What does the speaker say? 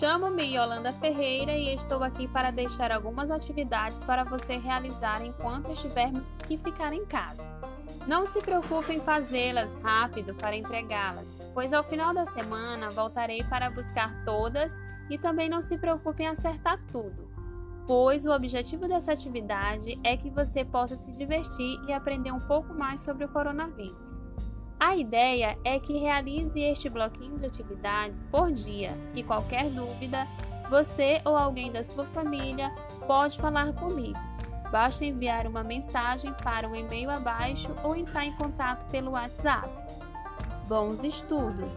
Chamo-me Yolanda Ferreira e estou aqui para deixar algumas atividades para você realizar enquanto estivermos que ficar em casa. Não se preocupe em fazê-las rápido para entregá-las, pois ao final da semana voltarei para buscar todas e também não se preocupe em acertar tudo, pois o objetivo dessa atividade é que você possa se divertir e aprender um pouco mais sobre o coronavírus. A ideia é que realize este bloquinho de atividades por dia e qualquer dúvida, você ou alguém da sua família pode falar comigo. Basta enviar uma mensagem para o e-mail abaixo ou entrar em contato pelo WhatsApp. Bons estudos!